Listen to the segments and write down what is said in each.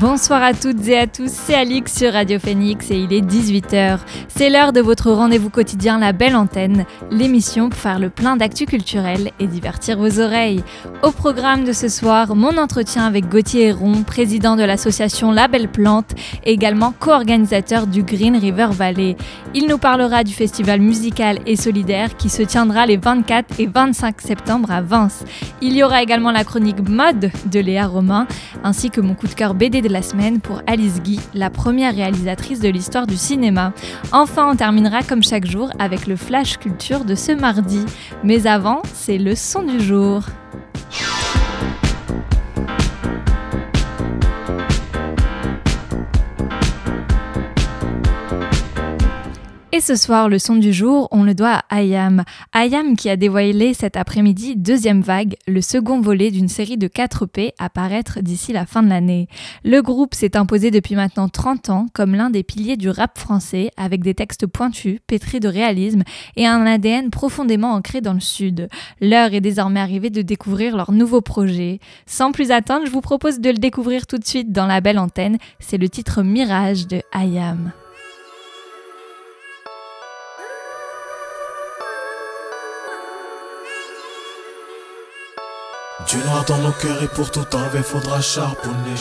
Bonsoir à toutes et à tous, c'est Alix sur Radio Phoenix et il est 18h. C'est l'heure de votre rendez-vous quotidien La Belle Antenne, l'émission pour faire le plein d'actu culturel et divertir vos oreilles. Au programme de ce soir, mon entretien avec Gauthier Héron, président de l'association La Belle Plante et également co-organisateur du Green River Valley. Il nous parlera du festival musical et solidaire qui se tiendra les 24 et 25 septembre à Vince. Il y aura également la chronique mode de Léa Romain ainsi que mon coup de cœur BD de semaine pour Alice Guy, la première réalisatrice de l'histoire du cinéma. Enfin, on terminera comme chaque jour avec le Flash Culture de ce mardi. Mais avant, c'est le son du jour. Et ce soir, le son du jour, on le doit à Ayam. Ayam qui a dévoilé cet après-midi Deuxième Vague, le second volet d'une série de 4 P à paraître d'ici la fin de l'année. Le groupe s'est imposé depuis maintenant 30 ans comme l'un des piliers du rap français avec des textes pointus, pétris de réalisme et un ADN profondément ancré dans le Sud. L'heure est désormais arrivée de découvrir leur nouveau projet. Sans plus attendre, je vous propose de le découvrir tout de suite dans la belle antenne. C'est le titre Mirage de Ayam. Du noir dans nos cœurs et pour tout enlever faudra charbonner.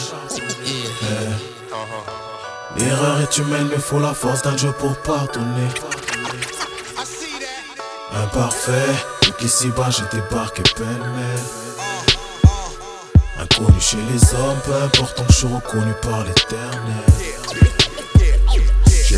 L'erreur est humaine mais faut la force d'un Dieu pour pardonner. Imparfait, donc ici bas j'ai débarqué pêle-mêle. Inconnu chez les hommes, peu importe, je suis reconnu par l'éternel.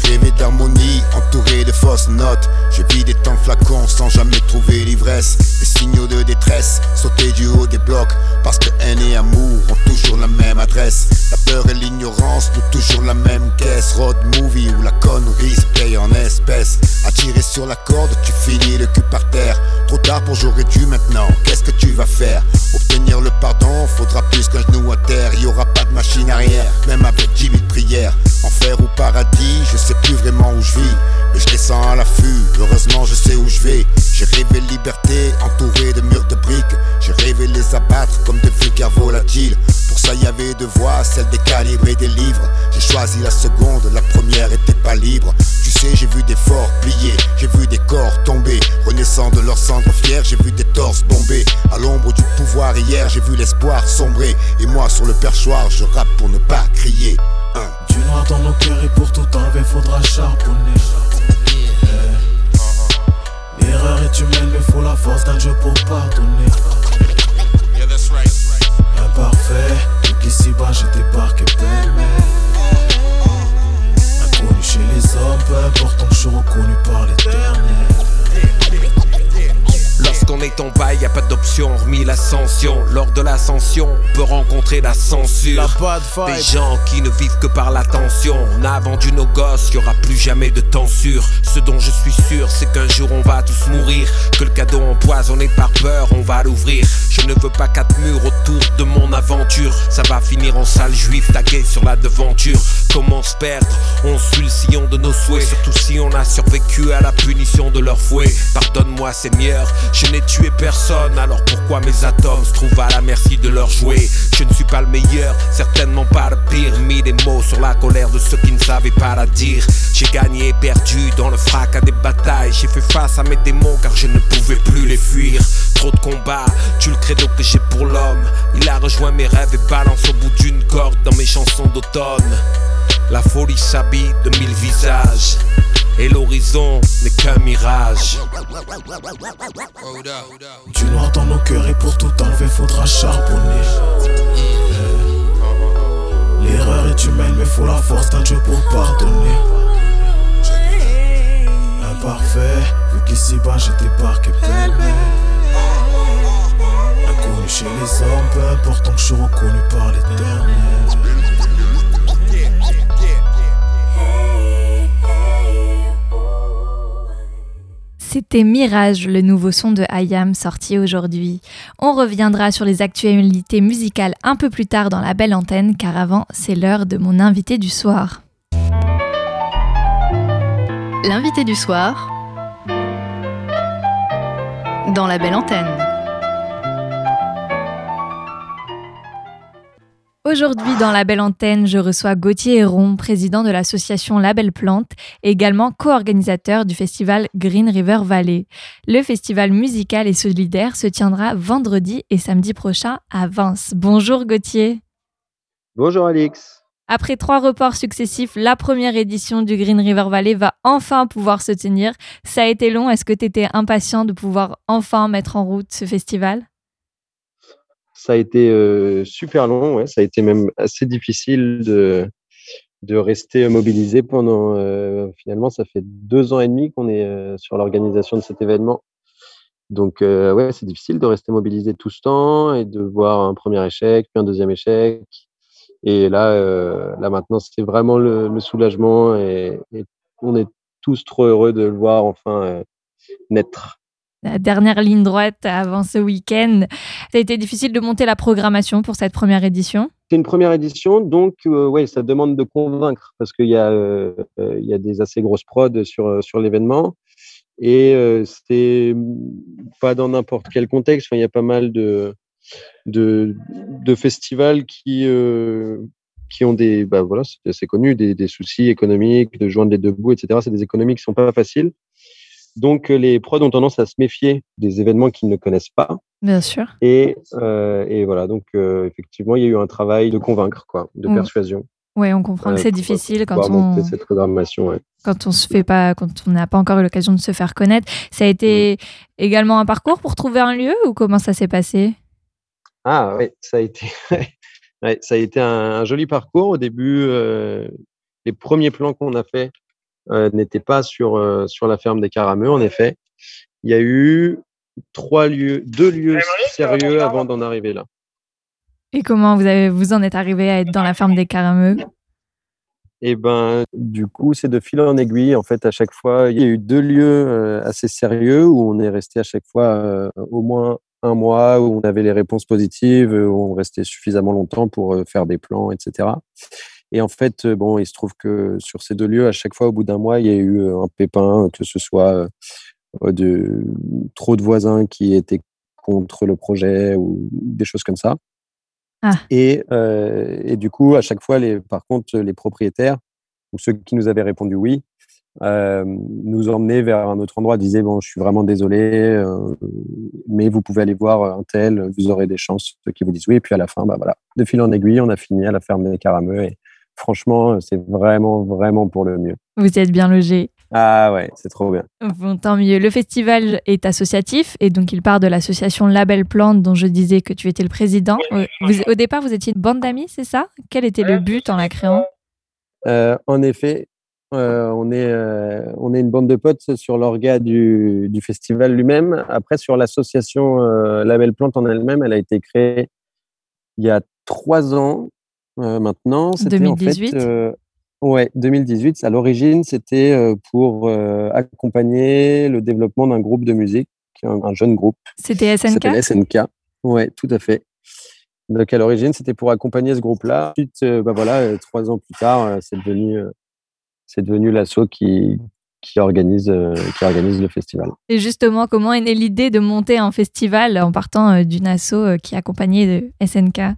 J'ai rêvé d'harmonie, entouré de fausses notes. Je vis des temps flacons sans jamais trouver l'ivresse. Des signaux de détresse, sauter du haut des blocs. Parce que haine et amour ont toujours la même adresse. La peur et l'ignorance nous toujours la même caisse. Road movie où la connerie se paye en espèces. Attiré sur la corde, tu finis le cul par terre. Trop tard pour j'aurais dû maintenant. Qu'est-ce que tu vas faire? Obtenir le pardon, faudra plus qu'un genou à terre. Y aura pas de machine arrière, même avec 10 000 prières. Enfer ou paradis, je sais plus vraiment où je vis. Mais je descends à l'affût, heureusement je sais où je vais. J'ai rêvé liberté, entouré de murs de briques. J'ai rêvé les abattre comme de vulgaires volatiles. Pour ça y avait deux voies, celle des calibres et des livres. J'ai choisi la seconde, la première était pas libre. Tu sais, j'ai vu des forts pliés, j'ai vu des corps tomber. Renaissant de leurs cendres fiers, j'ai vu des torses bombés. À l'ombre du pouvoir hier, j'ai vu l'espoir sombrer. Et moi sur le perchoir, je rappe pour ne pas crier. Du noir dans nos cœurs et pour tout enlever faudra charbonner. Eh. L'erreur est humaine mais faut la force d'un Dieu pour pardonner. Imparfait, donc ici bas j'ai débarqué pêle-mêle. Inconnu chez les hommes, peu importe, je suis reconnu par l'éternel. Lorsqu'on est en bas, y a pas d'option hormis l'ascension. Lors de l'ascension, on peut rencontrer la censure. Des gens qui ne vivent que par l'attention. On a vendu nos gosses, y aura plus jamais de sûr. Ce dont je suis sûr, c'est qu'un jour on va tous mourir. Que le cadeau empoisonné par peur, on va l'ouvrir. Je ne veux pas quatre murs autour de mon aventure. Ça va finir en salle juive taguée sur la devanture. Comment se perdre On suit le sillon de nos souhaits. Surtout si on a survécu à la punition de leur fouet. Pardonne-moi, Seigneur, je n'ai tué personne. Alors pourquoi mes atomes se trouvent à la merci de leurs jouets? Je ne suis pas le meilleur, certainement pas le pire. Mis des mots sur la colère de ceux qui ne savaient pas la dire. J'ai gagné et perdu dans le fracas des batailles. J'ai fait face à mes démons car je ne pouvais plus les fuir. Trop de combats, tu le credo que j'ai pour l'homme. Il a rejoint mes rêves et balance au bout d'une corde dans mes chansons d'automne. La folie s'habille de mille visages. Et l'horizon n'est qu'un mirage. Du noir dans nos cœurs et pour tout enlever faudra charbonner. L'erreur est humaine mais faut la force d'un Dieu pour pardonner. Imparfait, vu qu'ici bas j'ai débarqué. Inconnu chez les hommes, peu importe, je suis reconnu par l'éternel. C'était Mirage, le nouveau son de Ayam sorti aujourd'hui. On reviendra sur les actualités musicales un peu plus tard dans la belle antenne, car avant, c'est l'heure de mon invité du soir. L'invité du soir dans la belle antenne. Aujourd'hui, dans la belle antenne, je reçois Gauthier Héron, président de l'association Label Plante et également co-organisateur du festival Green River Valley. Le festival musical et solidaire se tiendra vendredi et samedi prochain à Vence. Bonjour Gauthier. Bonjour Alix. Après trois reports successifs, la première édition du Green River Valley va enfin pouvoir se tenir. Ça a été long. Est-ce que tu étais impatient de pouvoir enfin mettre en route ce festival? Ça a été euh, super long, ça a été même assez difficile de, rester mobilisé pendant. Euh, finalement, ça fait deux ans et demi qu'on est euh, sur l'organisation de cet événement. Donc, ouais, c'est difficile de rester mobilisé tout ce temps et de voir un premier échec, puis un deuxième échec. Et là, là maintenant, c'est vraiment le, soulagement et, on est tous trop heureux de le voir enfin naître la dernière ligne droite avant ce week-end. Ça a été difficile de monter la programmation pour cette première édition C'est une première édition, donc euh, ouais, ça demande de convaincre parce qu'il y, euh, euh, y, a des assez grosses prods sur, sur l'événement. Et c'est pas dans n'importe quel contexte. il y a pas mal de, de, festivals qui, qui ont des, bah voilà, c'est connu, des, soucis économiques, de joindre les deux bouts, etc. C'est des économies qui sont pas faciles. Donc, euh, les prods ont tendance à se méfier des événements qu'ils ne connaissent pas. Bien sûr. Et, euh, et voilà, donc euh, effectivement, il y a eu un travail de convaincre, quoi, de persuasion. Oui, on comprend que c'est difficile quand on cette programmation. Quand on se fait pas, quand on n'a pas encore eu l'occasion de se faire connaître. Ça a été également un parcours pour trouver un lieu ou comment ça s'est passé? Ah oui, ça a été, ça a été un, joli parcours. Au début, les premiers plans qu'on a fait n'était pas sur, euh, sur la ferme des Carameux, en effet. Il y a eu trois lieux, deux lieux sérieux avant d'en arriver là. Et comment vous, avez, vous en êtes arrivé à être dans la ferme des Carameux? Et eh ben, du coup, c'est de fil en aiguille. En fait, à chaque fois, il y a eu deux lieux euh, assez sérieux où on est resté à chaque fois au moins un mois, où on avait les réponses positives, où on restait suffisamment longtemps pour faire des plans, etc. Et en fait, bon, il se trouve que sur ces deux lieux, à chaque fois, au bout d'un mois, il y a eu un pépin, que ce soit de trop de voisins qui étaient contre le projet ou des choses comme ça. Ah. Et, et, du coup, à chaque fois, les, par contre, les propriétaires ou ceux qui nous avaient répondu oui, euh, nous emmenaient vers un autre endroit, disaient bon, je suis vraiment désolé, mais vous pouvez aller voir un tel, vous aurez des chances qui vous disent oui. Et puis à la fin, bah voilà, de fil en aiguille, on a fini à la ferme des Carameux et, franchement, c'est vraiment, vraiment pour le mieux. Vous êtes bien logé. Ah ouais, c'est trop bien. Bon, tant mieux. Le festival est associatif et donc il part de l'association Label Plante dont je disais que tu étais le président. au départ, vous étiez une bande d'amis, c'est ça? Quel était le but en la créant? Euh, En effet, euh, on, est, euh, on est une bande de potes sur l'orga du, du, festival lui-même. Après, sur l'association Label Plante en elle-même, elle a été créée il y a trois ans euh, maintenant. 2018 en fait, euh, Ouais, 2018. À l'origine, c'était euh, pour accompagner le développement d'un groupe de musique, un, jeune groupe. C'était SNK SNK. Ouais, tout à fait. Donc à l'origine, c'était pour accompagner ce groupe-là. Ensuite, bah voilà, trois ans plus tard, c'est devenu, c'est devenu l'assaut qui, qui organise, qui organise le festival. Et justement, comment est née l'idée de monter un festival en partant d'une asso qui accompagnait de SNK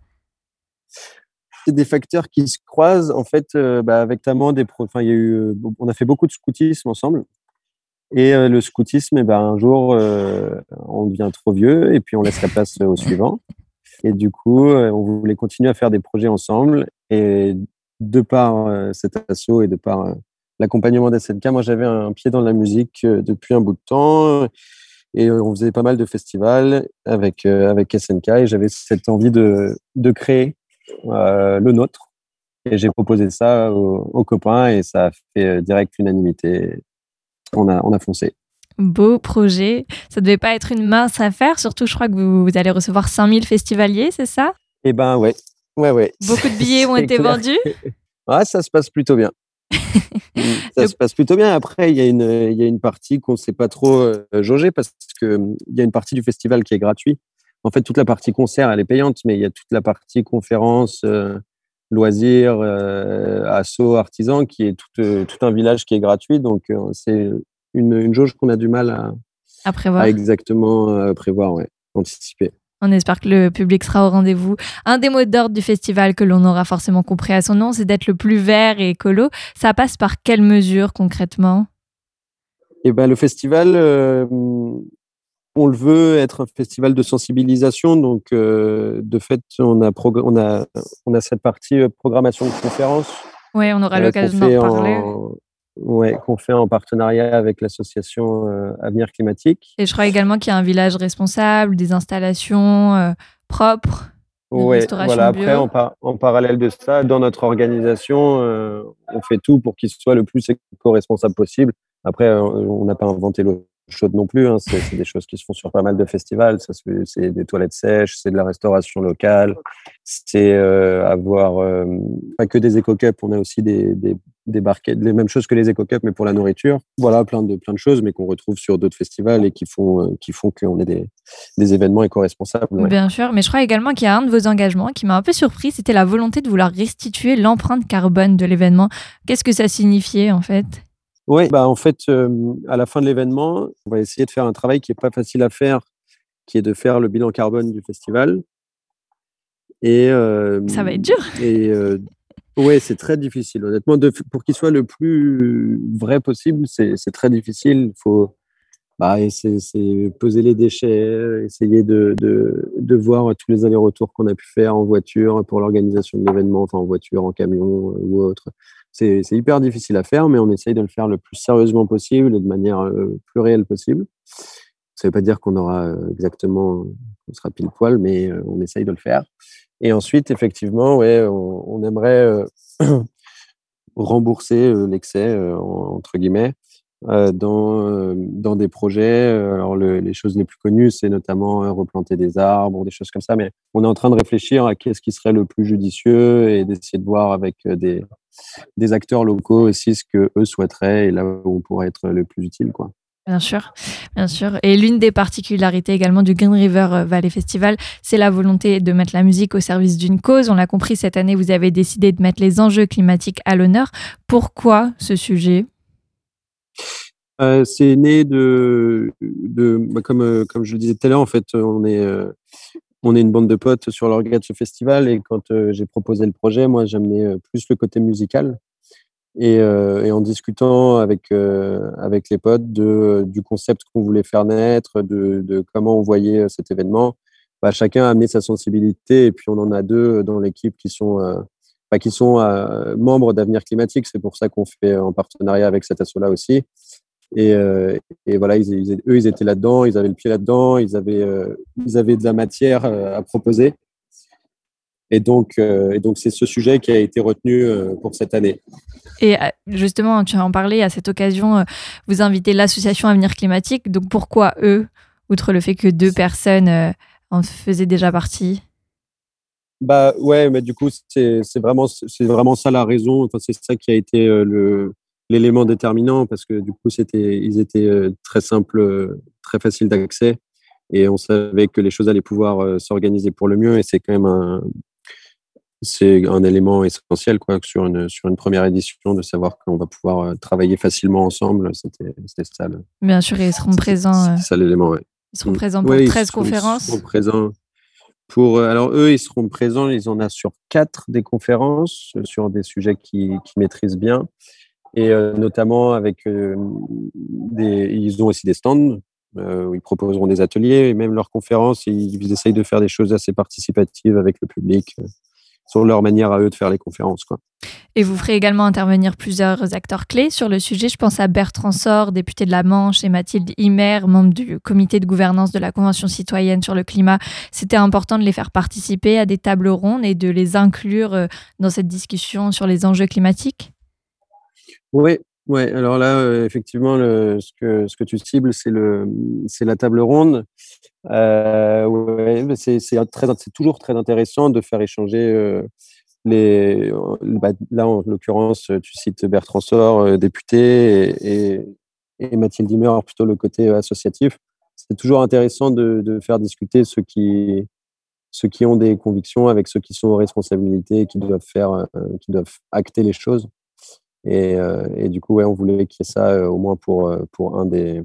des facteurs qui se croisent en fait euh, bah, avec notamment des enfin il y a eu euh, on a fait beaucoup de scoutisme ensemble. Et euh, le scoutisme eh ben un jour on devient trop vieux et puis on laisse la place au suivant. Et du coup on voulait continuer à faire des projets ensemble. Et de par cet assaut et de par l'accompagnement d'SNK moi j'avais un pied dans la musique depuis un bout de temps. Et on faisait pas mal de festivals avec avec SNK et j'avais cette envie de de créer le nôtre. Et j'ai proposé ça aux, copains et ça a fait euh, direct unanimité. On a, on a foncé. Beau projet. Ça devait pas être une mince affaire, surtout je crois que vous, allez recevoir 5000 festivaliers, c'est ça? Eh ben ouais. ouais, ouais. Beaucoup de billets ont été vendus? Ouais, ça se passe plutôt bien. ça se passe plutôt bien. Après, il y a une, il y a une partie qu'on ne sait pas trop jauger parce qu'il y a une partie du festival qui est gratuite. En fait, toute la partie concert, elle est payante, mais il y a toute la partie conférence, loisirs, assaut, artisans, qui est tout, tout, un village qui est gratuit. Donc, c'est une, une, jauge qu'on a du mal à, à prévoir. exactement prévoir, ouais, anticiper. On espère que le public sera au rendez-vous. Un des mots d'ordre du festival que l'on aura forcément compris à son nom, c'est d'être le plus vert et écolo. Ça passe par quelles mesures concrètement? Eh ben, Le festival, euh, on le veut être un festival de sensibilisation. Donc, euh, de fait, on a, on, a, on a cette partie euh, programmation de conférences. Oui, on aura l'occasion d'en parler ouais, qu'on fait en partenariat avec l'association euh, Avenir Climatique. Et je crois également qu'il y a un village responsable, des installations euh, propres. Oui, voilà. Après, en, parallèle de ça, dans notre organisation, euh, on fait tout pour qu'il soit le plus éco-responsable possible. Après, on n'a pas inventé l'eau chaude non plus. Hein. C'est des choses qui se font sur pas mal de festivals. C'est des toilettes sèches, c'est de la restauration locale, c'est avoir pas que des éco-cups, on a aussi des, des, des barquettes, les mêmes choses que les éco-cups, mais pour la nourriture. Voilà, plein de, plein de choses, mais qu'on retrouve sur d'autres festivals et qui font, euh, qui font qu'on ait des, des événements éco-responsables. Bien sûr, mais je crois également qu'il y a un de vos engagements qui m'a un peu surpris, c'était la volonté de vouloir restituer l'empreinte carbone de l'événement. Qu'est-ce que ça signifiait en fait? Oui, bah en fait, euh, à la fin de l'événement, on va essayer de faire un travail qui n'est pas facile à faire, qui est de faire le bilan carbone du festival. Et, euh, ça va être dur. Et oui, c'est très difficile. Honnêtement, pour qu'il soit le plus vrai possible, c'est très difficile. Il faut bah, c'est peser les déchets, essayer de, de, de voir tous les allers-retours qu'on a pu faire en voiture pour l'organisation de l'événement, enfin en voiture, en camion euh, ou autre. C'est hyper difficile à faire, mais on essaye de le faire le plus sérieusement possible et de manière euh, plus réelle possible. Ça ne veut pas dire qu'on aura euh, exactement, on sera pile poil, mais on essaye de le faire. Et ensuite, effectivement, ouais, on, aimerait euh, rembourser euh, l'excès, euh, entre guillemets, dans, dans des projets. Alors, les choses les plus connues, c'est notamment replanter des arbres, des choses comme ça. Mais on est en train de réfléchir à qu'est-ce qui serait le plus judicieux et d'essayer de voir avec des, des acteurs locaux aussi ce que eux souhaiteraient et là où on pourrait être le plus utile, quoi. Bien sûr, bien sûr. Et l'une des particularités également du Green River euh, Valley Festival, c'est la volonté de mettre la musique au service d'une cause. On l'a compris, cette année, vous avez décidé de mettre les enjeux climatiques à l'honneur. Pourquoi ce sujet? Euh, C'est né de, bah, comme, euh, comme je le disais tout à l'heure, en fait, on est, on est une bande de potes sur l'organe de ce festival et quand j'ai proposé le projet, moi, j'amenais plus le côté musical. Euh, et, en discutant avec, euh, avec les potes du concept qu'on voulait faire naître, de, comment on voyait euh, cet événement, bah, chacun a amené sa sensibilité. Et puis, on en a deux dans l'équipe qui sont, qui sont membres d'Avenir Climatique. C'est pour ça qu'on fait en partenariat avec cet asso-là aussi. Et, et, voilà, ils, eux, ils étaient là-dedans, ils avaient le pied là-dedans, ils, avaient ils avaient de la matière à proposer. Et donc, euh, et donc c'est ce sujet qui a été retenu euh, pour cette année. Et euh, justement, tu as en parlé à cette occasion, vous invitez l'association Avenir Climatique. Donc pourquoi eux, outre le fait que deux personnes en faisaient déjà partie? Bah ouais, mais du coup c'est vraiment vraiment ça la raison. Enfin, c'est ça qui a été le l'élément déterminant parce que du coup c'était ils étaient très simples, très faciles d'accès et on savait que les choses allaient pouvoir s'organiser pour le mieux et c'est quand même un, c'est un élément essentiel quoi, sur, une, sur une première édition, de savoir qu'on va pouvoir euh, travailler facilement ensemble. C'était ça. Bien sûr, ils seront présents. C'est euh, ça l'élément, ouais. Ils seront mm. présents pour 13 conférences. Ils seront présents. Pour, euh, alors, eux, ils seront présents, ils en ont sur quatre des conférences sur des sujets qu'ils qui maîtrisent bien. Et notamment avec. Ils ont aussi des stands où ils proposeront des ateliers et même leurs conférences, ils essayent de faire des choses assez participatives avec le public sur leur manière à eux de faire les conférences. Quoi. Et vous ferez également intervenir plusieurs acteurs clés sur le sujet. Je pense à Bertrand Sor, député de la Manche, et Mathilde Himer, membre du comité de gouvernance de la Convention citoyenne sur le climat. C'était important de les faire participer à des tables rondes et de les inclure euh, dans cette discussion sur les enjeux climatiques Oui, Ouais, alors là, euh, effectivement, le, ce, que, ce que tu cibles, c'est le, c'est la table ronde. Euh, ouais, c'est, toujours très intéressant de faire échanger euh, les, bah, là, en l'occurrence, tu cites Bertrand Sor, député, et, et, Mathilde Dimmer, plutôt le côté associatif. C'est toujours intéressant de, de, faire discuter ceux qui, ceux qui ont des convictions avec ceux qui sont aux responsabilités, qui doivent faire, qui doivent acter les choses. Et, et du coup, on voulait qu'il y ait ça au moins pour, pour un des,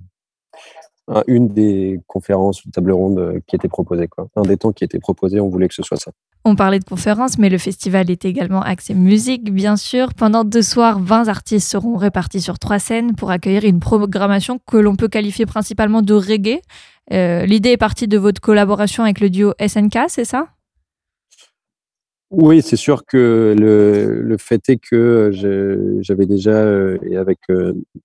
une des conférences ou table ronde euh, qui était proposée. Quoi. Un des temps qui était proposé, on voulait que ce soit ça. On parlait de conférences, mais le festival est également axé musique, bien sûr. Pendant deux soirs, 20 artistes seront répartis sur trois scènes pour accueillir une programmation que l'on peut qualifier principalement de reggae. Euh, l'idée est partie de votre collaboration avec le duo SNK, c'est ça? Oui, c'est sûr que le, le, fait est que j'avais déjà, euh, et avec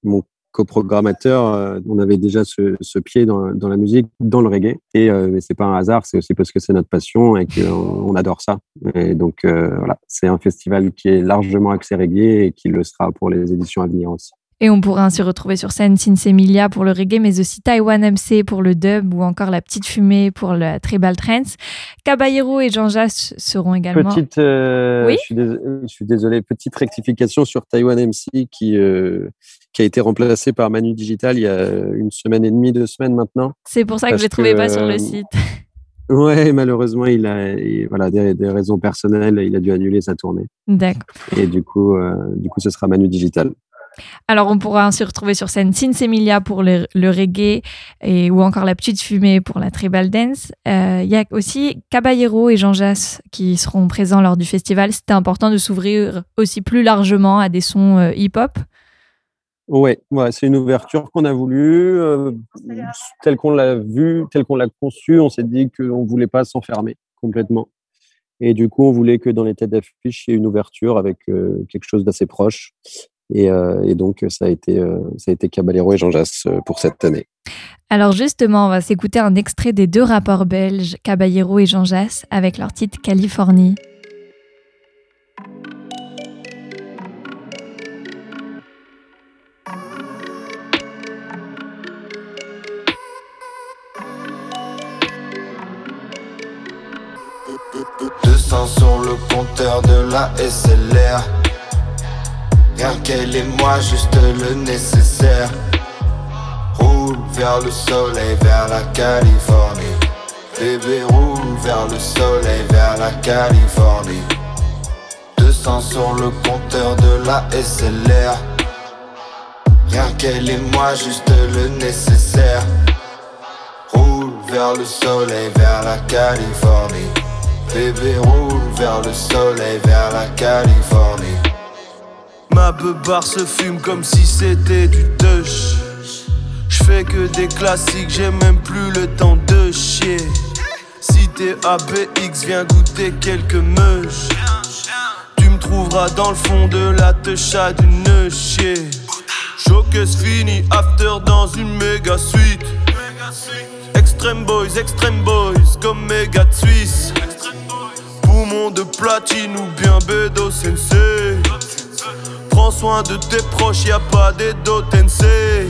mon coprogrammateur, euh, on avait déjà ce, pied dans, la musique, dans le reggae. Et euh, mais c'est pas un hasard, c'est aussi parce que c'est notre passion et qu'on on adore ça. Et donc euh, voilà, c'est un festival qui est largement axé reggae et qui le sera pour les éditions à venir aussi. Et on pourra ainsi retrouver sur scène Sinsemilia pour le reggae, mais aussi Taiwan MC pour le dub ou encore La Petite Fumée pour le tribal trance. Caballero et Jean Jas seront également. Petite, oui je, suis désolé, petite rectification sur Taiwan MC qui, qui a été remplacé par Manu Digital il y a une semaine et demie, deux semaines maintenant. C'est pour ça que je ne le trouvais pas sur le site. Ouais, malheureusement, il a voilà des, raisons personnelles, il a dû annuler sa tournée. D'accord. Et du coup, euh, du coup, ce sera Manu Digital. Alors, on pourra ainsi retrouver sur scène Emilia pour le, reggae et, ou encore La Petite Fumée pour la tribal dance. Euh, il y a aussi Caballero et Jean Jass qui seront présents lors du festival. C'était important de s'ouvrir aussi plus largement à des sons euh, hip-hop. Ouais c'est une ouverture qu'on a voulu, euh, telle qu'on l'a vue, telle qu'on l'a conçue. On s'est dit qu'on ne voulait pas s'enfermer complètement. Et du coup, on voulait que dans les têtes d'affiche, il y ait une ouverture avec quelque chose d'assez proche. Et, euh, et, donc, ça a été, ça a été Caballero et Jean Jass pour cette année. Alors justement, on va s'écouter un extrait des deux rapports belges, Caballero et Jean Jass, avec leur titre Californie. sur le compteur de la SLR. Rien qu'elle et moi, juste le nécessaire. Roule vers le soleil, vers la Californie. Bébé roule vers le soleil, vers la Californie. 200 sur le compteur de la SLR. Rien qu'elle et moi, juste le nécessaire. Roule vers le soleil, vers la Californie. Bébé roule vers le soleil, vers la Californie. Ma beubare se fume comme si c'était du touch. J'fais que des classiques, j'ai même plus le temps de chier. Si t'es ABX, viens goûter quelques meuches. Tu me trouveras dans le fond de la techa d'une chier. Showcase fini, after dans une méga suite. Extreme boys, extreme boys, comme méga suisse poumon de platine ou bien Bedo Sensei. Prends soin de tes proches, y a pas d'Edo Tensei.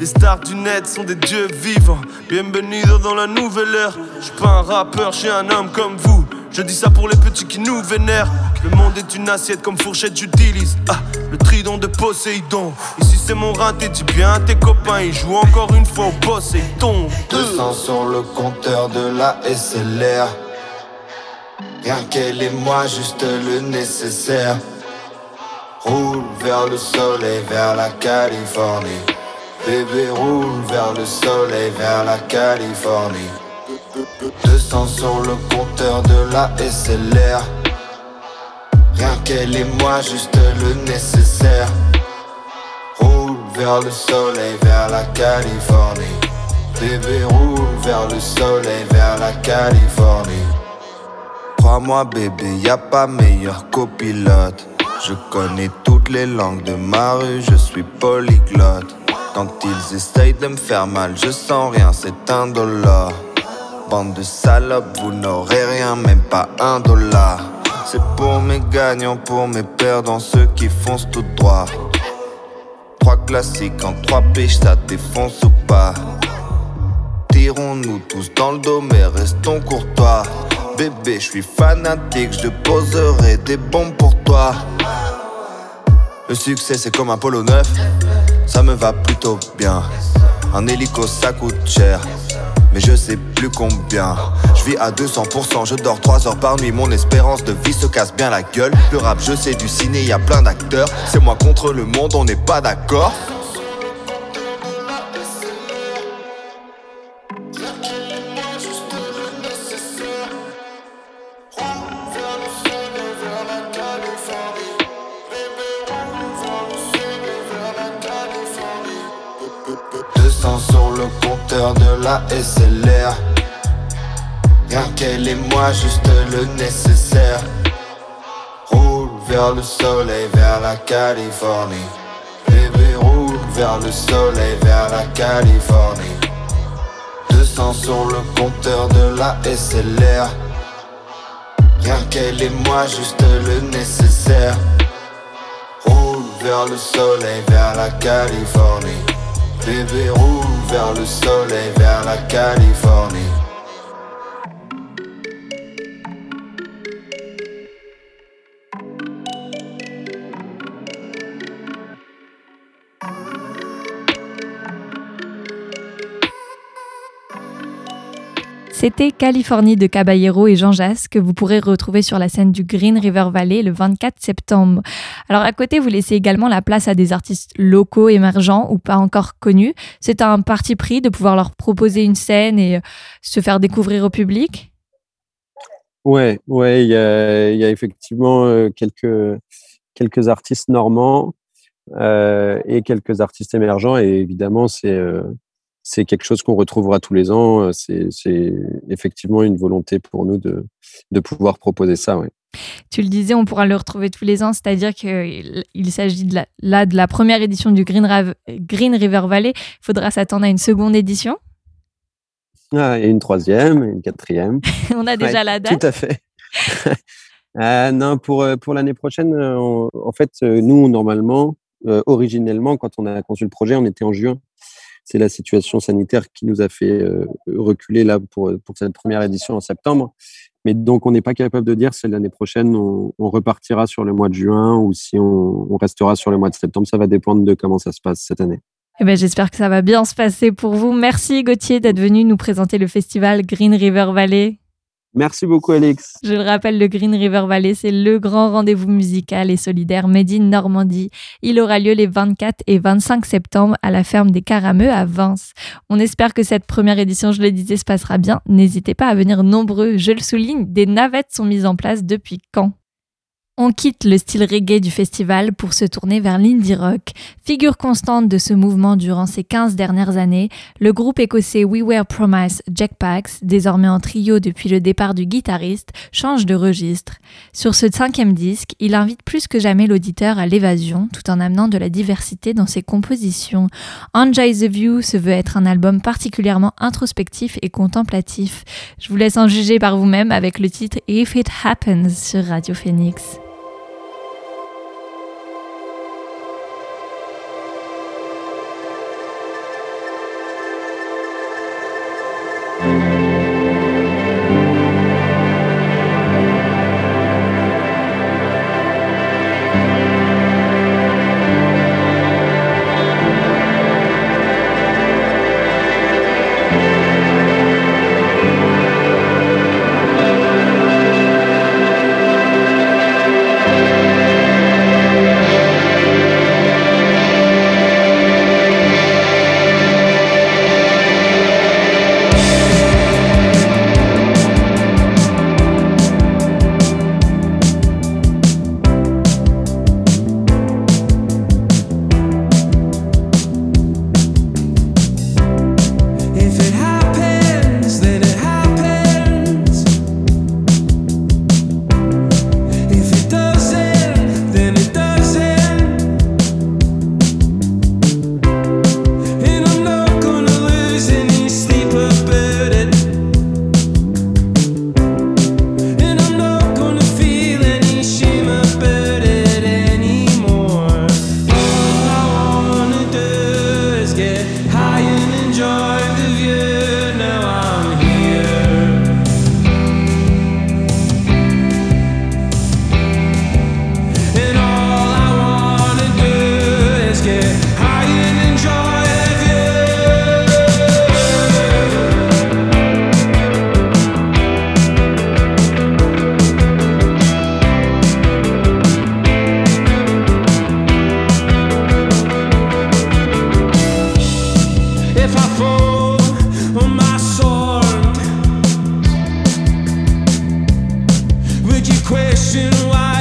Les stars du net sont des dieux vivants. Bienvenido dans la nouvelle ère. J'suis pas un rappeur, j'suis un homme comme vous. Je dis ça pour les petits qui nous vénèrent. Le monde est une assiette comme fourchette, j'utilise. Ah, le trident de Poséidon. Ici c'est mon rein, t'es dis bien tes copains. Ils jouent encore une fois au tombent. 200 sur le compteur de la SLR. Rien qu'elle et moi, juste le nécessaire. Roule vers le soleil, vers la Californie. Bébé roule vers le soleil, vers la Californie. 200 sur le compteur de la SLR. Rien qu'elle et moi, juste le nécessaire. Roule vers le soleil, vers la Californie. Bébé roule vers le soleil, vers la Californie. Crois-moi bébé, y a pas meilleur copilote. Je connais toutes les langues de ma rue, je suis polyglotte. Quand ils essayent de me faire mal, je sens rien, c'est un dollar. Bande de salopes, vous n'aurez rien, même pas un dollar. C'est pour mes gagnants, pour mes perdants, ceux qui foncent tout droit. Trois classiques en trois piches, ça défonce ou pas? Tirons-nous tous dans le dos, mais restons courtois. Bébé, je suis fanatique, je poserai des bombes pour toi. Le succès c'est comme un polo neuf, ça me va plutôt bien. Un hélico ça coûte cher, mais je sais plus combien. Je vis à 200%, je dors 3 heures par nuit, mon espérance de vie se casse bien la gueule. Le rap, je sais du ciné, y a plein d'acteurs. C'est moi contre le monde, on n'est pas d'accord. La SLR. Rien qu'elle et moi, juste le nécessaire. Roule vers le soleil, vers la Californie. Bébé roule vers le soleil, vers la Californie. 200 sur le compteur de la SLR. Rien qu'elle et moi, juste le nécessaire. Roule vers le soleil, vers la Californie. Bébé roule vers le soleil, vers la Californie. C'était Californie de Caballero et Jean Jass que vous pourrez retrouver sur la scène du Green River Valley le 24 septembre. Alors à côté, vous laissez également la place à des artistes locaux, émergents ou pas encore connus. C'est un parti pris de pouvoir leur proposer une scène et euh, se faire découvrir au public? Ouais, ouais, il y a, effectivement euh, quelques, quelques artistes normands euh, et quelques artistes émergents et évidemment c'est c'est quelque chose qu'on retrouvera tous les ans. Euh, c'est effectivement une volonté pour nous de, de pouvoir proposer ça. Ouais. Tu le disais, on pourra le retrouver tous les ans, c'est-à-dire qu'il s'agit de la, là de la première édition du Green, Green River Valley. Il faudra s'attendre à une seconde édition ah, Et une troisième, et une quatrième. on a déjà la date Tout à fait. Euh, non, pour, euh, pour l'année prochaine, en fait, nous, normalement, originellement, quand on a conçu le projet, on était en juin c'est la situation sanitaire qui nous a fait euh, reculer là pour, pour cette première édition en septembre. Mais donc, on n'est pas capable de dire si l'année prochaine, on, repartira sur le mois de juin ou si on, restera sur le mois de septembre. Ça va dépendre de comment ça se passe cette année. Eh ben, J'espère que ça va bien se passer pour vous. Merci Gauthier d'être venu nous présenter le festival Green River Valley. Merci beaucoup, Alex. Je le rappelle, le Green River Valley, c'est le grand rendez-vous musical et solidaire Made in Normandie. Il aura lieu les 24 et 25 septembre à la ferme des Carameux à Vence. On espère que cette première édition, je le disais, se passera bien. N'hésitez pas à venir nombreux. Je le souligne, des navettes sont mises en place depuis quand? On quitte le style reggae du festival pour se tourner vers l'indie rock. Figure constante de ce mouvement durant ces 15 dernières années, le groupe écossais We Were Promise Jackpacks, désormais en trio depuis le départ du guitariste, change de registre. Sur ce cinquième disque, il invite plus que jamais l'auditeur à l'évasion tout en amenant de la diversité dans ses compositions. Enjoy the View se veut être un album particulièrement introspectif et contemplatif. Je vous laisse en juger par vous-même avec le titre If It Happens sur Radio Phoenix. question why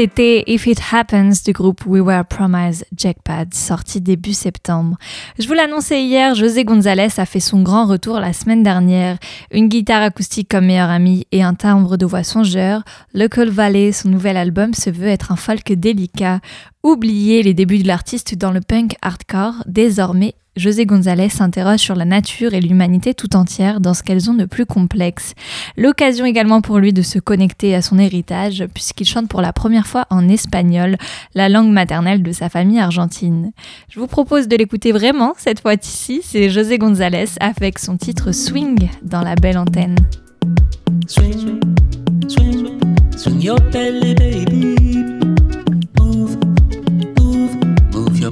C'était If It Happens du groupe We Were Promised Jackpad, sorti début septembre. Je vous l'annonçais hier, José González a fait son grand retour la semaine dernière. Une guitare acoustique comme meilleur ami et un timbre de voix songeur, Local Valley, son nouvel album, se veut être un folk délicat. Oubliez les débuts de l'artiste dans le punk hardcore, désormais José González s'interroge sur la nature et l'humanité tout entière dans ce qu'elles ont de plus complexe. L'occasion également pour lui de se connecter à son héritage puisqu'il chante pour la première fois en espagnol, la langue maternelle de sa famille argentine. Je vous propose de l'écouter vraiment cette fois-ci, c'est José González avec son titre Swing dans la belle antenne.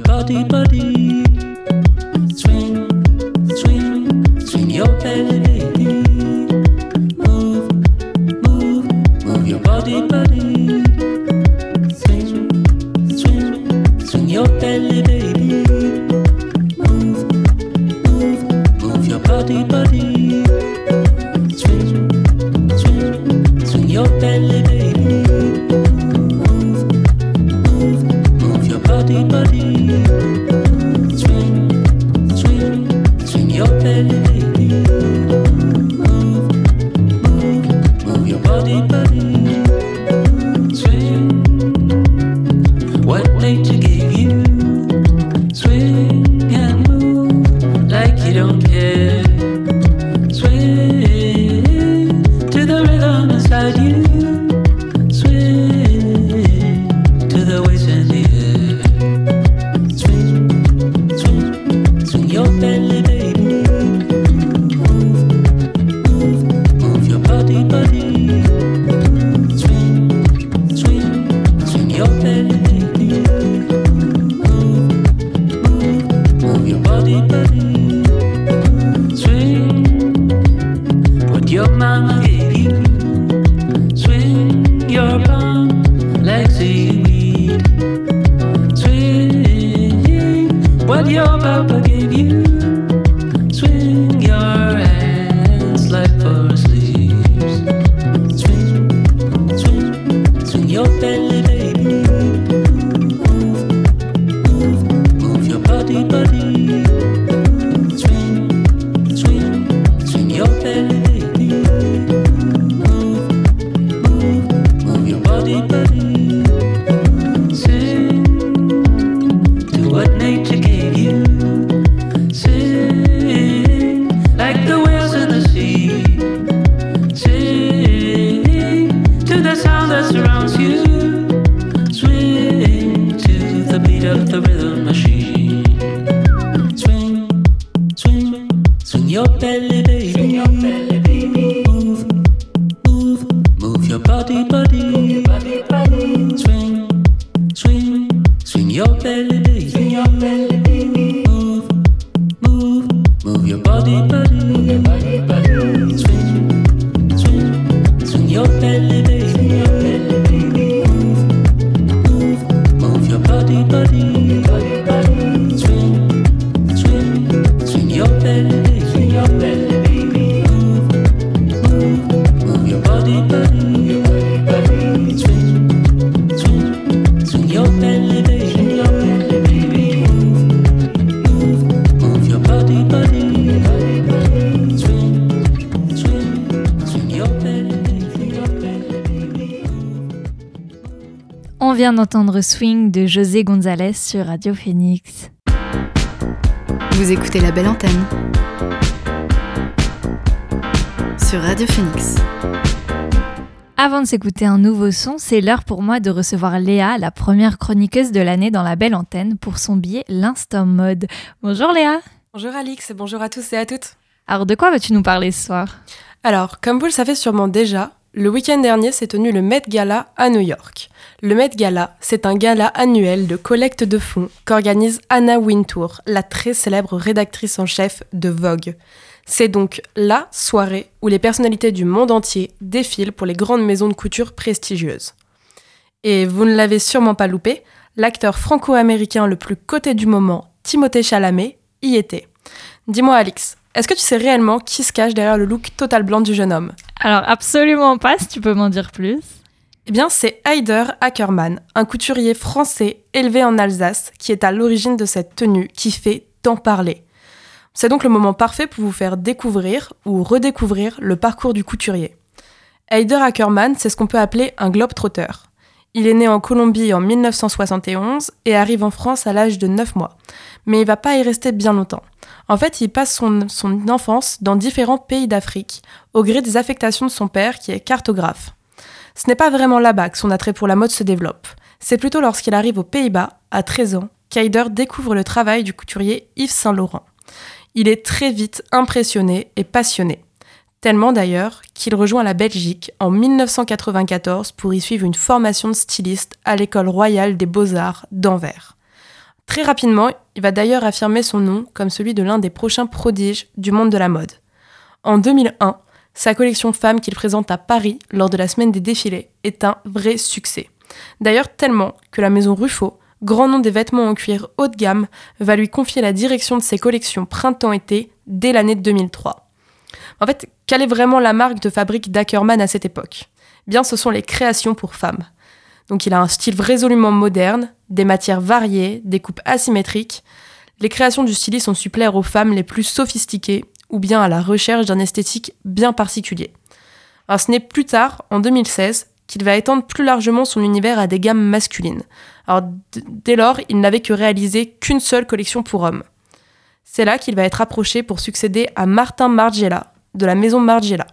Move your body body. your belly, vient d'entendre Swing de José González sur Radio Phoenix. Vous écoutez la belle antenne sur Radio Phoenix. Avant de s'écouter un nouveau son, c'est l'heure pour moi de recevoir Léa, la première chroniqueuse de l'année dans la belle antenne, pour son billet L'Instant Mode. Bonjour Léa. Bonjour Alix, bonjour à tous et à toutes. Alors de quoi vas-tu nous parler ce soir? Alors, comme vous le savez sûrement déjà, le week-end dernier s'est tenu le Met Gala à New York. Le Met Gala, c'est un gala annuel de collecte de fonds qu'organise Anna Wintour, la très célèbre rédactrice en chef de Vogue. C'est donc la soirée où les personnalités du monde entier défilent pour les grandes maisons de couture prestigieuses. Et vous ne l'avez sûrement pas loupé, l'acteur franco-américain le plus coté du moment, Timothée Chalamet, y était. Dis-moi Alix, est-ce que tu sais réellement qui se cache derrière le look total blanc du jeune homme? Alors absolument pas, si tu peux m'en dire plus. Eh bien, c'est Heider Ackermann, un couturier français élevé en Alsace, qui est à l'origine de cette tenue qui fait tant parler. C'est donc le moment parfait pour vous faire découvrir ou redécouvrir le parcours du couturier. Heider Ackermann, c'est ce qu'on peut appeler un globe-trotter. Il est né en Colombie en 1971 et arrive en France à l'âge de 9 mois. Mais il va pas y rester bien longtemps. En fait, il passe son, enfance dans différents pays d'Afrique, au gré des affectations de son père qui est cartographe. Ce n'est pas vraiment là-bas que son attrait pour la mode se développe. C'est plutôt lorsqu'il arrive aux Pays-Bas, à 13 ans, qu'Haider découvre le travail du couturier Yves Saint-Laurent. Il est très vite impressionné et passionné. Tellement d'ailleurs qu'il rejoint la Belgique en 1994 pour y suivre une formation de styliste à l'école royale des beaux-arts d'Anvers. Très rapidement, il va d'ailleurs affirmer son nom comme celui de l'un des prochains prodiges du monde de la mode. En 2001, sa collection femme qu'il présente à Paris lors de la semaine des défilés est un vrai succès. D'ailleurs tellement que la maison Ruffo, grand nom des vêtements en cuir haut de gamme, va lui confier la direction de ses collections printemps-été dès l'année 2003. En fait, quelle est vraiment la marque de fabrique d'Ackerman à cette époque? Bien, ce sont les créations pour femmes. Donc il a un style résolument moderne, des matières variées, des coupes asymétriques. Les créations du styliste ont su aux femmes les plus sophistiquées ou bien à la recherche d'un esthétique bien particulier. Alors ce n'est plus tard, en 2016, qu'il va étendre plus largement son univers à des gammes masculines. Alors dès lors, il n'avait que réalisé qu'une seule collection pour hommes. C'est là qu'il va être approché pour succéder à Martin Margiela, de la maison Margiela.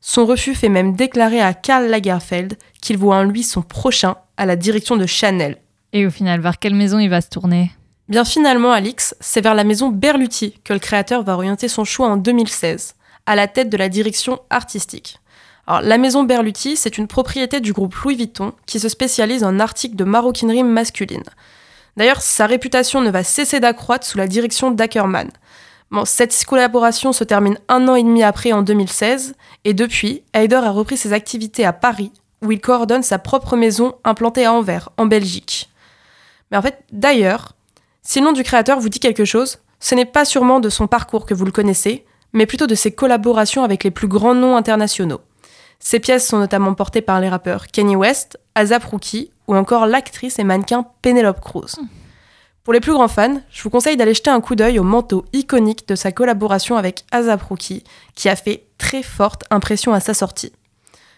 Son refus fait même déclarer à Karl Lagerfeld qu'il voit en lui son prochain à la direction de Chanel. Et au final, vers quelle maison il va se tourner? Bien finalement, Alix, c'est vers la maison Berluti que le créateur va orienter son choix en 2016, à la tête de la direction artistique. Alors, la maison Berluti, c'est une propriété du groupe Louis Vuitton qui se spécialise en articles de maroquinerie masculine. D'ailleurs, sa réputation ne va cesser d'accroître sous la direction d'Ackerman. Cette collaboration se termine un an et demi après, en 2016, et depuis, Heider a repris ses activités à Paris, où il coordonne sa propre maison implantée à Anvers, en Belgique. Mais en fait, d'ailleurs, si le nom du créateur vous dit quelque chose, ce n'est pas sûrement de son parcours que vous le connaissez, mais plutôt de ses collaborations avec les plus grands noms internationaux. Ses pièces sont notamment portées par les rappeurs Kanye West, Azap Rookie ou encore l'actrice et mannequin Penelope Cruz. Pour les plus grands fans, je vous conseille d'aller jeter un coup d'œil au manteau iconique de sa collaboration avec Azap Rookie, qui a fait très forte impression à sa sortie.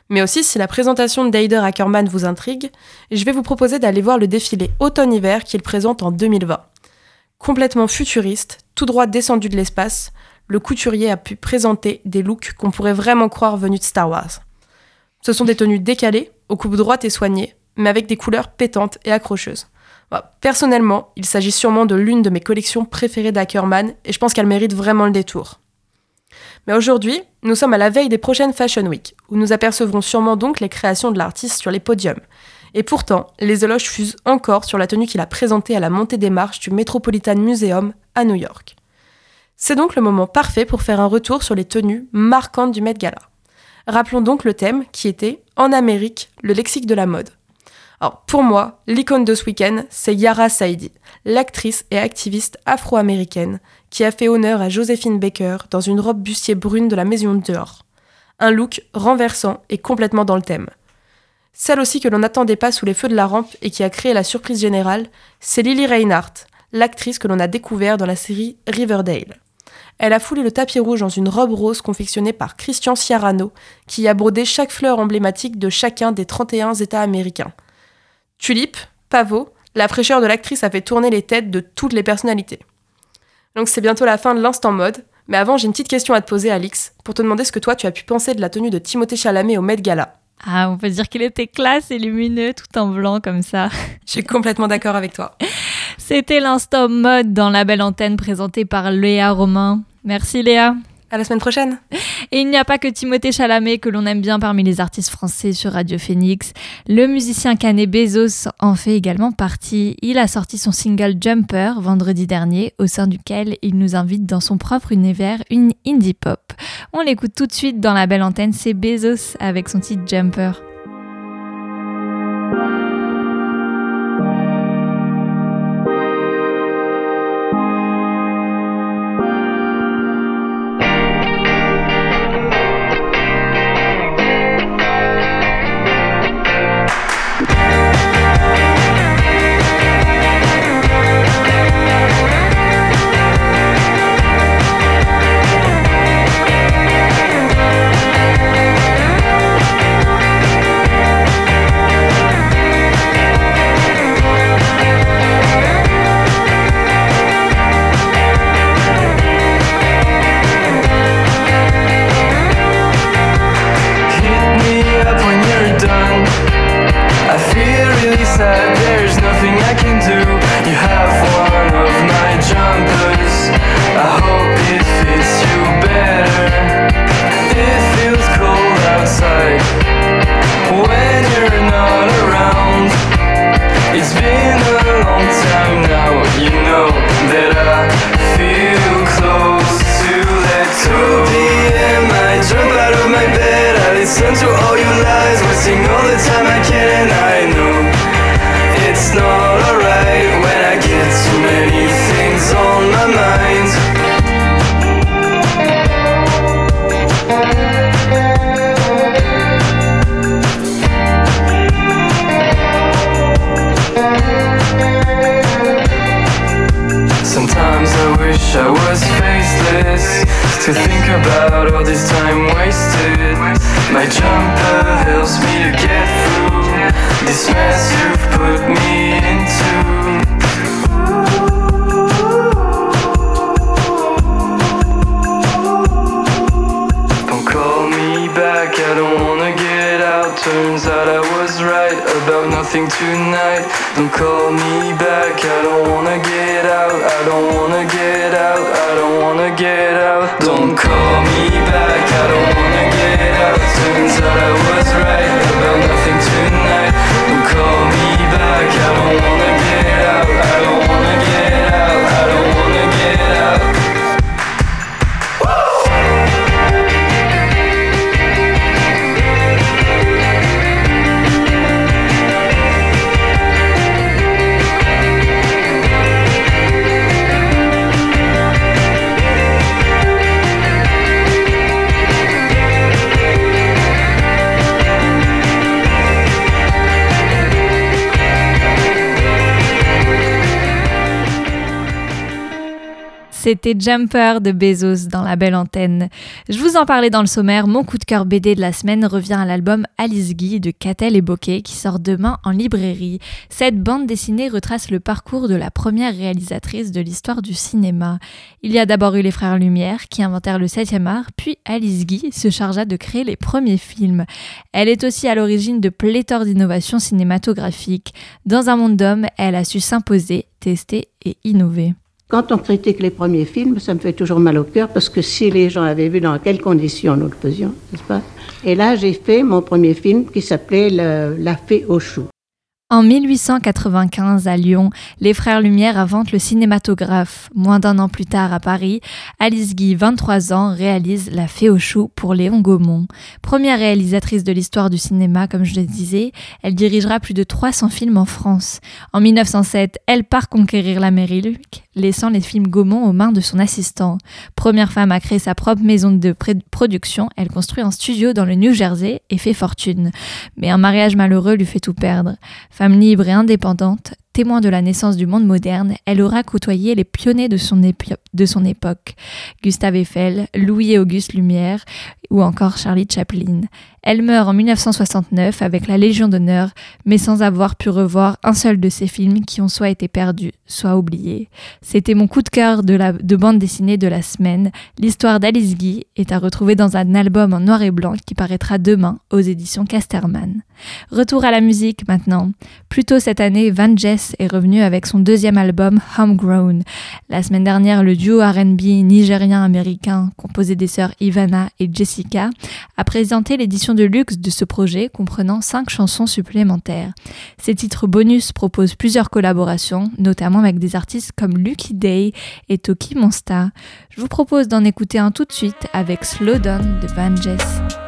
Mais aussi, si la présentation d'Eider Ackerman vous intrigue, je vais vous proposer d'aller voir le défilé automne-hiver qu'il présente en 2020. Complètement futuriste, tout droit descendu de l'espace, le couturier a pu présenter des looks qu'on pourrait vraiment croire venus de Star Wars. Ce sont des tenues décalées, aux coupes droites et soignées, mais avec des couleurs pétantes et accrocheuses. Bah, personnellement, il s'agit sûrement de l'une de mes collections préférées d'Ackerman et je pense qu'elle mérite vraiment le détour. Mais aujourd'hui, nous sommes à la veille des prochaines Fashion Week, où nous apercevrons sûrement donc les créations de l'artiste sur les podiums. Et pourtant, les éloges fusent encore sur la tenue qu'il a présentée à la montée des marches du Metropolitan Museum à New York. C'est donc le moment parfait pour faire un retour sur les tenues marquantes du Met Gala. Rappelons donc le thème qui était En Amérique, le lexique de la mode. Pour moi, l'icône de ce week-end, c'est Yara Saidi, l'actrice et activiste afro-américaine qui a fait honneur à Josephine Baker dans une robe bustier brune de la maison Dior. Un look renversant et complètement dans le thème. Celle aussi que l'on n'attendait pas sous les feux de la rampe et qui a créé la surprise générale, c'est Lily Reinhardt, l'actrice que l'on a découvert dans la série Riverdale. Elle a foulé le tapis rouge dans une robe rose confectionnée par Christian Ciarano, qui a brodé chaque fleur emblématique de chacun des 31 États américains. Tulipe, pavot, la fraîcheur de l'actrice a fait tourner les têtes de toutes les personnalités. Donc c'est bientôt la fin de l'instant mode, mais avant j'ai une petite question à te poser Alix, pour te demander ce que toi tu as pu penser de la tenue de Timothée Chalamet au Met Gala. Ah, on peut dire qu'il était classe et lumineux, tout en blanc comme ça. Je suis complètement d'accord avec toi. C'était l'instant mode dans la belle antenne présentée par Léa Romain. Merci Léa. À la semaine prochaine. Et il n'y a pas que Timothée Chalamet que l'on aime bien parmi les artistes français sur Radio Phoenix. Le musicien canet Bezos en fait également partie. Il a sorti son single Jumper vendredi dernier, au sein duquel il nous invite dans son propre univers, une indie pop. On l'écoute tout de suite dans la belle antenne, c'est Bezos avec son titre Jumper. C'était Jumper de Bezos dans la belle antenne. Je vous en parlais dans le sommaire, mon coup de cœur BD de la semaine revient à l'album Alice Guy de Catel et Bokeh qui sort demain en librairie. Cette bande dessinée retrace le parcours de la première réalisatrice de l'histoire du cinéma. Il y a d'abord eu les frères Lumière qui inventèrent le 7e art, puis Alice Guy se chargea de créer les premiers films. Elle est aussi à l'origine de pléthore d'innovations cinématographiques. Dans un monde d'hommes, elle a su s'imposer, tester et innover. Quand on critique les premiers films, ça me fait toujours mal au cœur parce que si les gens avaient vu dans quelles conditions nous le faisions, n'est-ce pas? Et là, j'ai fait mon premier film qui s'appelait La fée aux choux. En 1895, à Lyon, les frères Lumière inventent le cinématographe. Moins d'un an plus tard, à Paris, Alice Guy, 23 ans, réalise La Fée aux choux pour Léon Gaumont. Première réalisatrice de l'histoire du cinéma, comme je le disais, elle dirigera plus de 300 films en France. En 1907, elle part conquérir l'Amérique, laissant les films Gaumont aux mains de son assistant. Première femme à créer sa propre maison de production, elle construit un studio dans le New Jersey et fait fortune. Mais un mariage malheureux lui fait tout perdre. Femme libre et indépendante, témoin de la naissance du monde moderne, elle aura côtoyé les pionniers de son, épi- de son époque, Gustave Eiffel, Louis-Auguste Lumière ou encore Charlie Chaplin. Elle meurt en 1969 avec la Légion d'honneur, mais sans avoir pu revoir un seul de ses films qui ont soit été perdus, soit oubliés. C'était mon coup de cœur de, la, de bande dessinée de la semaine. L'histoire d'Alice Guy est à retrouver dans un album en noir et blanc qui paraîtra demain aux éditions Casterman. Retour à la musique maintenant. Plus tôt cette année, Van Jess est revenu avec son deuxième album Homegrown. La semaine dernière, le duo RB nigérien-américain composé des sœurs Ivana et Jessica a présenté l'édition de luxe de ce projet comprenant cinq chansons supplémentaires. Ces titres bonus proposent plusieurs collaborations, notamment avec des artistes comme Lucky Day et Toki Monsta. Je vous propose d'en écouter un tout de suite avec Slow Down de Van Jess.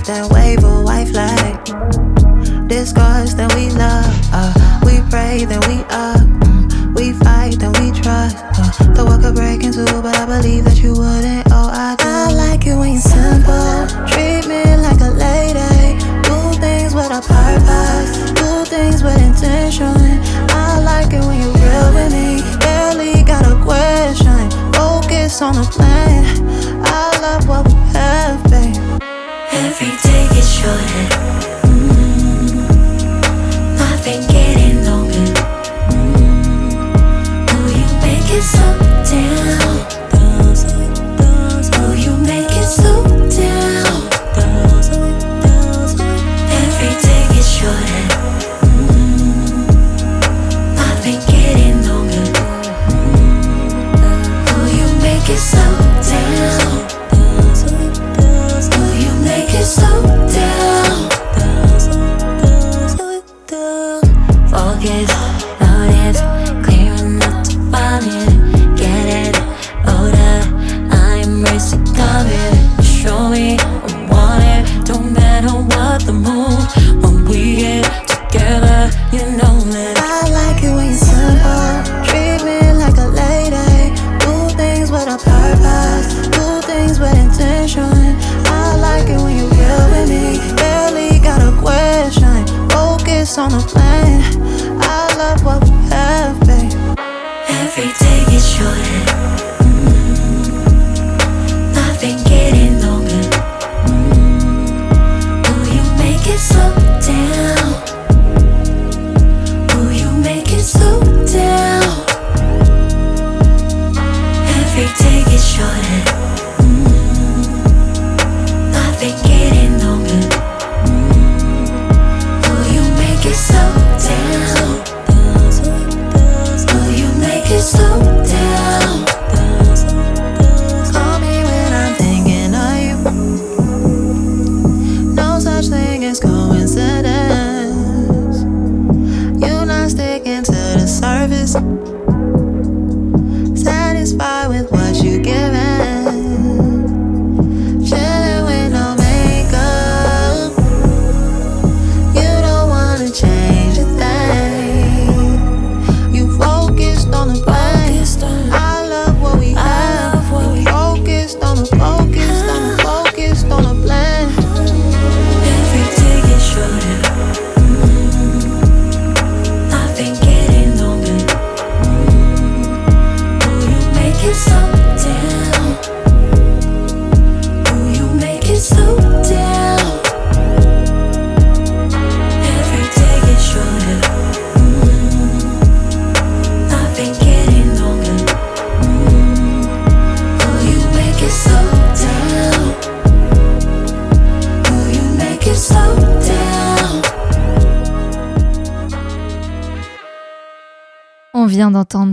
Objective, then wave a white flag. Discuss, then we love. Uh, we pray, then we up. Mm, we fight, then we trust. Uh, the world could break into, but I believe that you wouldn't. Oh, I do. I like it when you're simple. Treat me like a lady. Do things with a purpose. Do things with intention. I like it when you're real with me. Barely got a question. Focus on the plan. I love what we have, babe. Every day gets shorter. Mm, I've been getting longer. Mm, Will you make it slow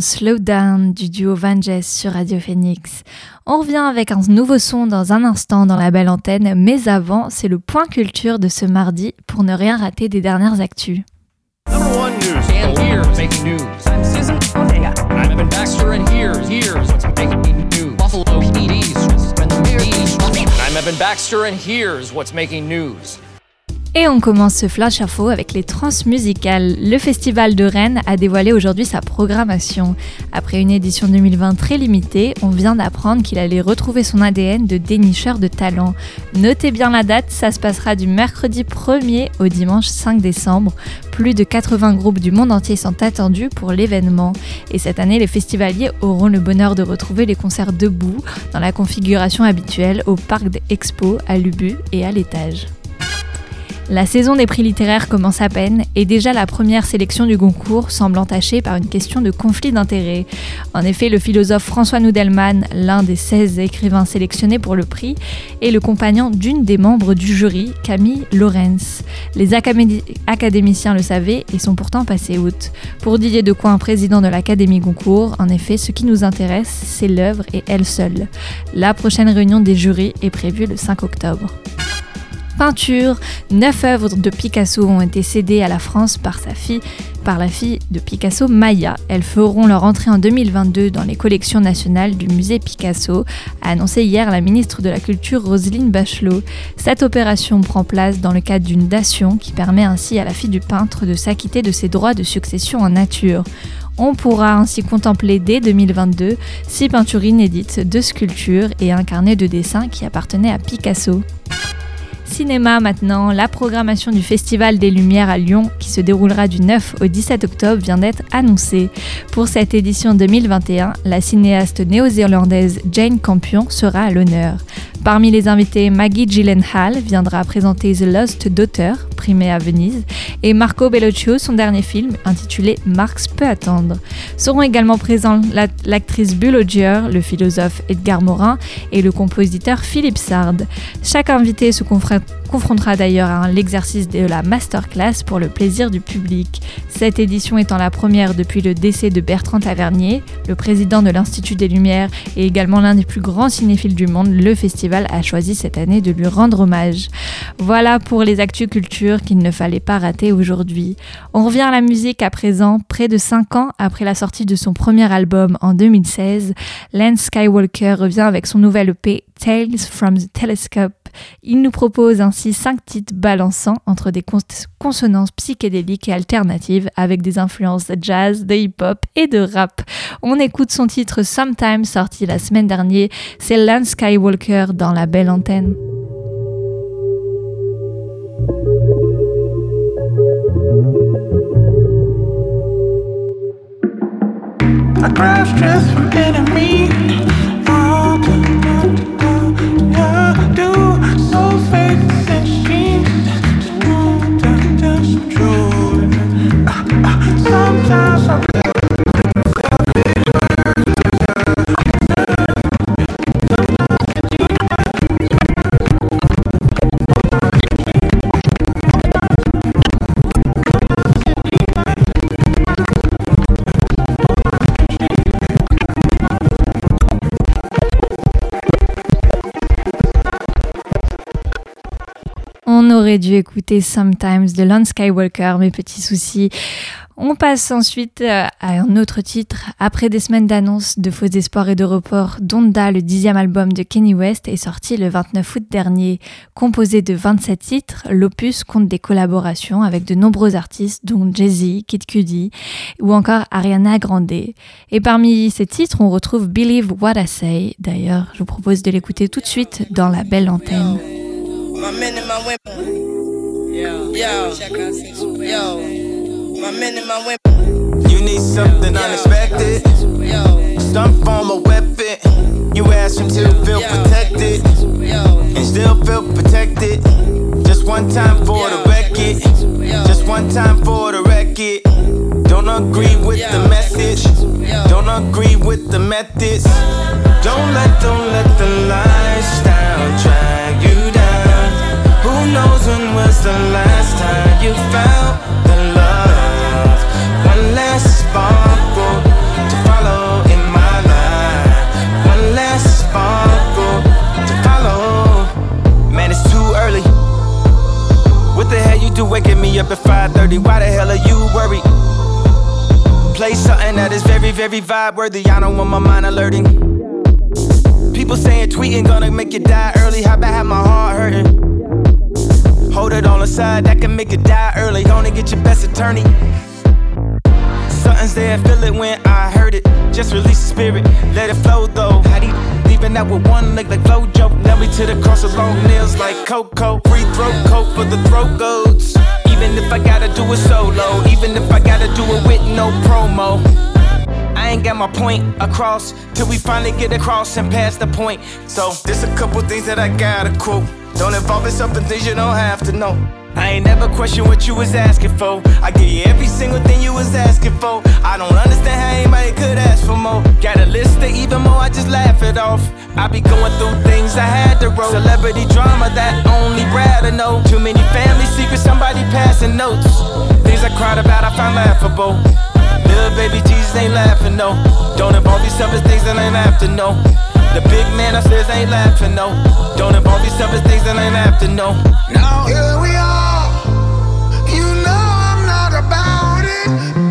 Slow Down du duo Vanges sur Radio Phoenix. On revient avec un nouveau son dans un instant dans la belle antenne, mais avant, c'est le point culture de ce mardi pour ne rien rater des dernières actus. Number one news. And here's making news. I'm Evan Baxter, and here's here's what's making news? Et on commence ce flash info avec les transmusicales. Le festival de Rennes a dévoilé aujourd'hui sa programmation. Après une édition 2020 très limitée, on vient d'apprendre qu'il allait retrouver son ADN de dénicheur de talent. Notez bien la date, ça se passera du mercredi 1er au dimanche 5 décembre. Plus de 80 groupes du monde entier sont attendus pour l'événement. Et cette année, les festivaliers auront le bonheur de retrouver les concerts debout dans la configuration habituelle au parc d'Expo, à l'Ubu et à l'étage. La saison des prix littéraires commence à peine et déjà la première sélection du concours semble entachée par une question de conflit d'intérêts. En effet, le philosophe François Noudelman, l'un des 16 écrivains sélectionnés pour le prix, est le compagnon d'une des membres du jury, Camille Lorenz. Les académi- académiciens le savaient et sont pourtant passés outre. Pour Didier Decoing, président de l'Académie Goncourt, en effet, ce qui nous intéresse, c'est l'œuvre et elle seule. La prochaine réunion des jurys est prévue le 5 octobre. Peinture, neuf œuvres de Picasso ont été cédées à la France par sa fille, par la fille de Picasso, Maya. Elles feront leur entrée en 2022 dans les collections nationales du musée Picasso, a annoncé hier la ministre de la Culture Roselyne Bachelot. Cette opération prend place dans le cadre d'une dation qui permet ainsi à la fille du peintre de s'acquitter de ses droits de succession en nature. On pourra ainsi contempler dès 2022 six peintures inédites de sculptures et un carnet de dessins qui appartenait à Picasso. Cinéma maintenant, la programmation du Festival des Lumières à Lyon qui se déroulera du 9 au 17 octobre vient d'être annoncée. Pour cette édition 2021, la cinéaste néo-zélandaise Jane Campion sera à l'honneur. Parmi les invités, Maggie Gyllenhaal viendra présenter The Lost Daughter, primé à Venise, et Marco Bellocchio, son dernier film, intitulé Marx peut attendre. Seront également présents la- l'actrice Bull Odger, le philosophe Edgar Morin et le compositeur Philippe Sard. Chaque invité se confra- confrontera d'ailleurs à l'exercice de la masterclass pour le plaisir du public. Cette édition étant la première depuis le décès de Bertrand Tavernier, le président de l'Institut des Lumières et également l'un des plus grands cinéphiles du monde, le festival a choisi cette année de lui rendre hommage. Voilà pour les actus culture qu'il ne fallait pas rater aujourd'hui. On revient à la musique à présent, près de 5 ans après la sortie de son premier album en 2016. Lance Skywalker revient avec son nouvel EP Tales from the Telescope. Il nous propose ainsi cinq titres balançants entre des cons consonances psychédéliques et alternatives avec des influences de jazz, de hip-hop et de rap. On écoute son titre Sometime sorti la semaine dernière, c'est Lance Skywalker dans la belle antenne. perfect. On aurait dû écouter Sometimes de Lon Skywalker, mes petits soucis. On passe ensuite euh, à un autre titre. Après des semaines d'annonces de faux espoirs et de reports, Donda, le dixième album de Kenny West, est sorti le 29 août dernier. Composé de 27 titres, l'opus compte des collaborations avec de nombreux artistes, dont Jay-Z, Kid Cudi ou encore Ariana Grande. Et parmi ces titres, on retrouve Believe What I Say. D'ailleurs, je vous propose de l'écouter tout de suite dans la belle antenne. My men and my women. Yo, yo, yo. My men and my women. You need something unexpected. Some form of weapon. You ask him to feel protected. And still feel protected. Just one time for the record. Just one time for the record. Don't agree with the message. Don't agree with the methods. Don't let, don't let the lifestyle drag you down. Who knows when was the last time you felt the love? One last sparkle to follow in my life. One last sparkle to follow. Man, it's too early. What the hell you do waking me up at 5:30? Why the hell are you worried? Play something that is very, very vibe worthy. I don't want my mind alerting. People saying tweeting gonna make you die early. How about have my heart hurting? Hold it on the side, that can make you die early. Gonna get your best attorney. Something's there, feel it when I heard it. Just release the spirit, let it flow though. How do you leaving out with one leg like Flojo? Now we to the cross long nails like Coco. Free throat coat for the throat goats. Even if I gotta do it solo, even if I gotta do it with no promo. I ain't got my point across till we finally get across and pass the point. So, there's a couple things that I gotta quote. Don't involve yourself in things you don't have to know. I ain't never question what you was asking for. I give you every single thing you was asking for. I don't understand how anybody could ask for more. Got a list of even more, I just laugh it off. I be going through things I had to roll. Celebrity drama that only Brad to know. Too many family secrets, somebody passing notes. Things I cried about, I found laughable. Little baby Jesus ain't laughing, no. Don't involve yourself in things that ain't have to know. The big man upstairs ain't laughing, no. Don't involve yourself in things that ain't to know. Now here we are. You know I'm not about it.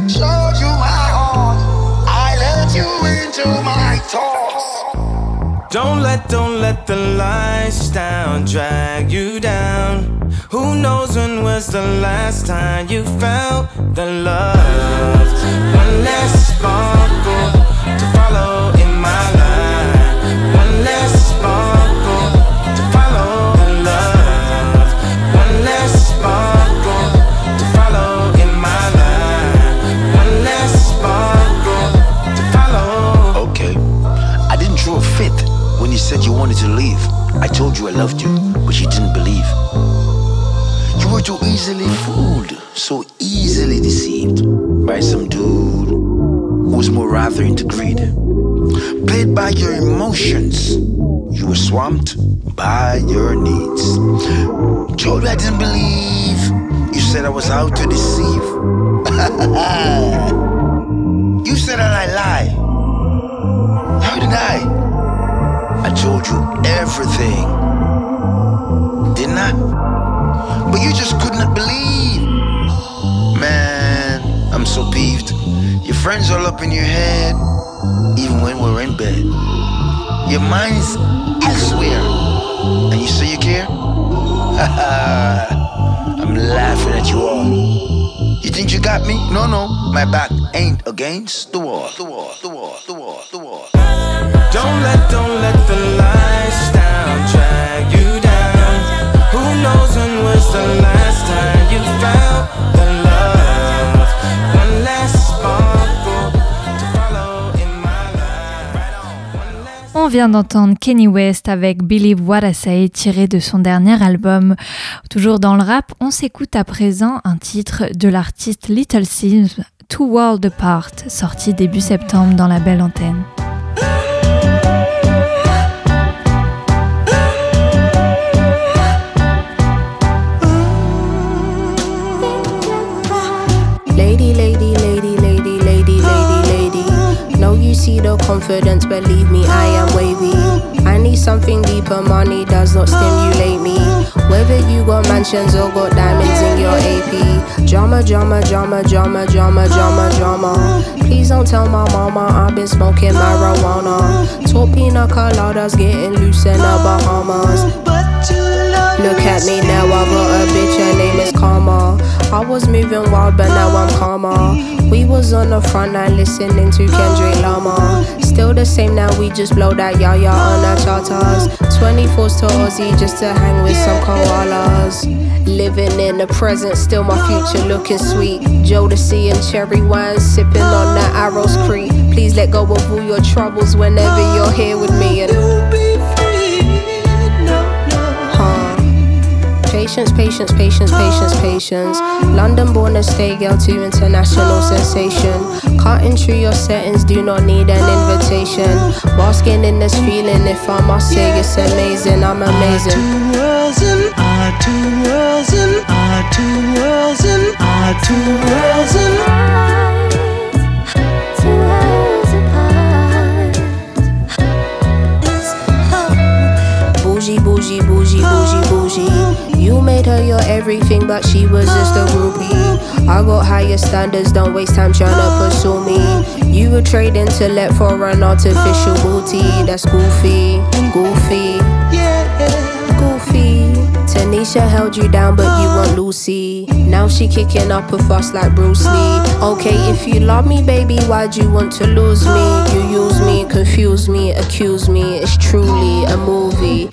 Showed you my heart. I let you into my thoughts. Don't let, don't let the lifestyle drag you down. Who knows when was the last time you felt the love? One last sparkle wanted to leave. I told you I loved you, but you didn't believe. You were too easily fooled, so easily deceived by some dude who was more rather into greed. Played by your emotions, you were swamped by your needs. Told you I didn't believe. You said I was out to deceive. you said that I lie. How did I? I told you everything. Didn't I? But you just could not believe. Man, I'm so peeved. Your friends all up in your head, even when we're in bed. Your mind's elsewhere. And you say you care? I'm laughing at you all. You think you got me? No, no. My back ain't against. The wall, the wall, the wall, the wall. In vient d'entendre Kenny West avec Believe What I Say tiré de son dernier album. Toujours dans le rap, on s'écoute à présent un titre de l'artiste Little Sims, Two World Apart, sorti début septembre dans la belle antenne. Lady, lady, lady, lady, lady, lady, lady. Know you see the confidence, believe me, I am wavy. I need something deeper, money does not stimulate me. Whether you got mansions or got diamonds in your AP. Drama, drama, drama, drama, drama, drama, drama. Please don't tell my mama I've been smoking marijuana. Top pina coladas getting loose in the Bahamas. Look at me now, I got a bitch, her name is Karma. I was moving wild, but now I'm calmer. We was on the front line listening to Kendrick Lamar. Still the same now, we just blow that yaya on our charters. 24s to Aussie just to hang with some koalas. Living in the present, still my future looking sweet. Jodeci and cherry wine, sipping on that Arrows Creek. Please let go of all your troubles whenever you're here with me. And Patience, patience, patience, patience, patience. London born to stay girl to international sensation. Cutting through your settings, do not need an invitation. Basking in this feeling, if I must say it's amazing, I'm amazing. Two worlds and our two worlds and our two worlds and our two worlds and Bougie, bougie, bougie, bougie, bougie. Made her your everything, but she was just a groupie. I got higher standards, don't waste time trying to pursue me. You were trading to let for an artificial booty. That's goofy, goofy, Yeah, goofy. Tanisha held you down, but you want Lucy. Now she kicking up a fuss like Bruce Lee. Okay, if you love me, baby, why'd you want to lose me? You use me, confuse me, accuse me. It's truly a movie.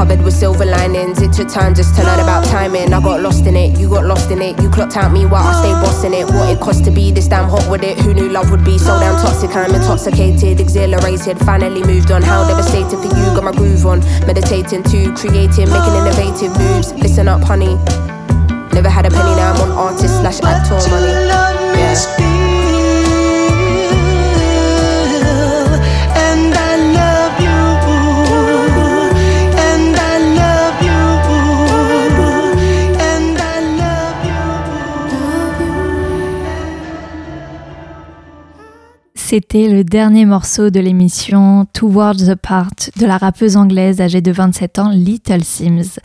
Covered with silver linings, it took time just to learn about timing. I got lost in it, you got lost in it. You clocked out me while I stayed bossing it. What it cost to be this damn hot with it? Who knew love would be so damn toxic? I'm intoxicated, exhilarated, finally moved on. How devastated for you, got my groove on. Meditating too, creating, making innovative moves. Listen up, honey. Never had a penny, now I'm on artist slash actor money. Yeah. C'était le dernier morceau de l'émission Towards Apart de la rappeuse anglaise âgée de 27 ans Little Sims.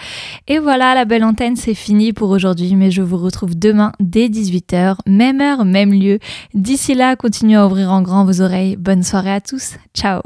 Et voilà, la belle antenne, c'est fini pour aujourd'hui, mais je vous retrouve demain dès 18h, même heure, même lieu. D'ici là, continuez à ouvrir en grand vos oreilles. Bonne soirée à tous. Ciao